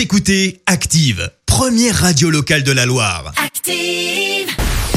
Vous écoutez Active, première radio locale de la Loire. Active.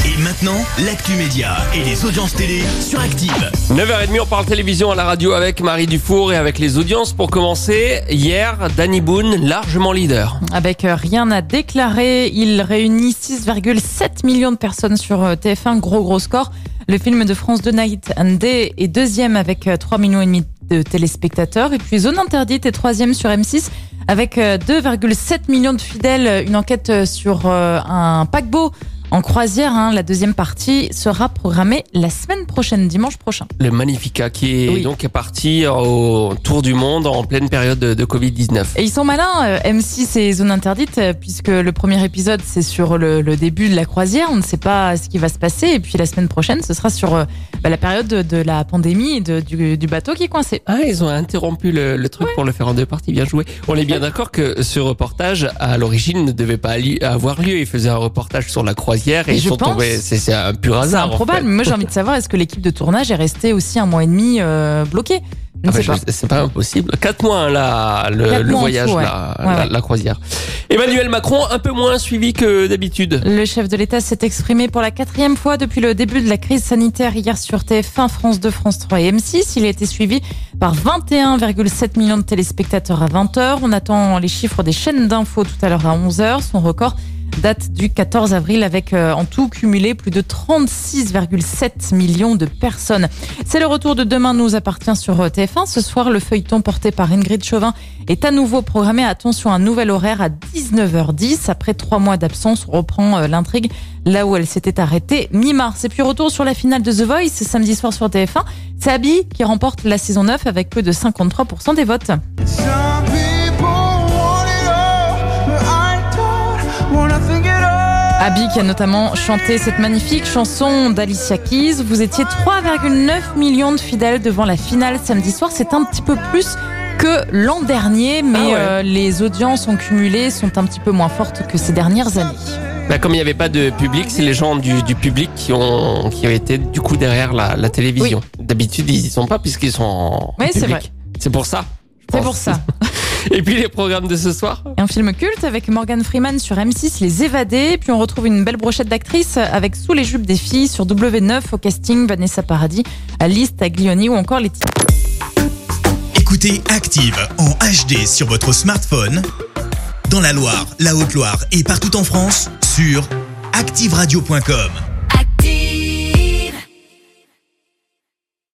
Et maintenant, l'actu média et les audiences télé sur Active. 9h30, on parle télévision à la radio avec Marie Dufour et avec les audiences. Pour commencer, hier, Danny Boone, largement leader. Avec euh, rien à déclarer, il réunit 6,7 millions de personnes sur euh, TF1, gros gros score. Le film de France de Night and Day est deuxième avec euh, 3 millions et demi de téléspectateurs. Et puis Zone Interdite est troisième sur M6 avec euh, 2,7 millions de fidèles. Une enquête euh, sur euh, un paquebot en croisière. hein. La deuxième partie sera programmée la semaine prochaine, dimanche prochain. Le Magnifica qui est Oui. donc parti au tour du monde en pleine période de, de Covid-19. Et ils sont malins, euh, M6 et Zone Interdite, euh, puisque le premier épisode, c'est sur le, le début de la croisière. On ne sait pas ce qui va se passer. Et puis la semaine prochaine, ce sera sur euh, bah, la période de, de la pandémie et de- du, du bateau qui est coincé. Ah, ils ont interrompu le, le truc pour le faire en deux parties. Bien joué. On est bien d'accord que ce reportage, à l'origine, ne devait pas avoir lieu. Ils faisaient un reportage sur la croisière et Et ils sont tombés. C'est c'est un pur C'est hasard. en improbable. fait. Mais moi, j'ai envie de savoir, est-ce que l'équipe de tournage est restée aussi un mois et demi euh, bloquée? Ah bah, pas. C'est pas impossible. Quatre mois hein, là, le, Quatre le mois en voyage, tout, ouais. là, Ouais, la, ouais. la croisière. Emmanuel Macron, un peu moins suivi que d'habitude. Le chef de l'État s'est exprimé pour la quatrième fois depuis le début de la crise sanitaire hier sur TF1, France 2, France 3 et M6. Il a été suivi par 21,7 millions de téléspectateurs à 20h. On attend les chiffres des chaînes d'infos tout à l'heure à 11h. Son record date du 14 avril avec euh, en tout cumulé plus de 36,7 millions de personnes. C'est le retour de Demain nous appartient sur euh, TF1. Ce soir, le feuilleton porté par Ingrid Chauvin est à nouveau programmé. Attention, un nouvel horaire à 19h10. Après trois mois d'absence, on reprend euh, l'intrigue là où elle s'était arrêtée mi-mars. Et puis retour sur la finale de The Voice ce samedi soir sur TF1. C'est Abby qui remporte la saison 9 avec plus de 53% des votes. Abby qui a notamment chanté cette magnifique chanson d'Alicia Keys. Vous étiez 3,9 millions de fidèles devant la finale samedi soir. C'est un petit peu plus que l'an dernier, mais Ah ouais. euh, les audiences ont cumulé sont un petit peu moins fortes que ces dernières années. Bah, comme il n'y avait pas de public, c'est les gens du, du public qui ont, qui ont été du coup derrière la, la télévision. D'habitude, ils y sont pas puisqu'ils sont en Oui, c'est public. vrai. C'est pour ça. C'est pour ça. Et puis les programmes de ce soir un film culte avec Morgan Freeman sur M6, Les Évadés. Puis on retrouve une belle brochette d'actrices avec Sous les jupes des filles sur W9 au casting Vanessa Paradis, Alice Taglioni ou encore les Écoutez Active en HD sur votre smartphone, dans la Loire, la Haute-Loire et partout en France, sur activeradio.com.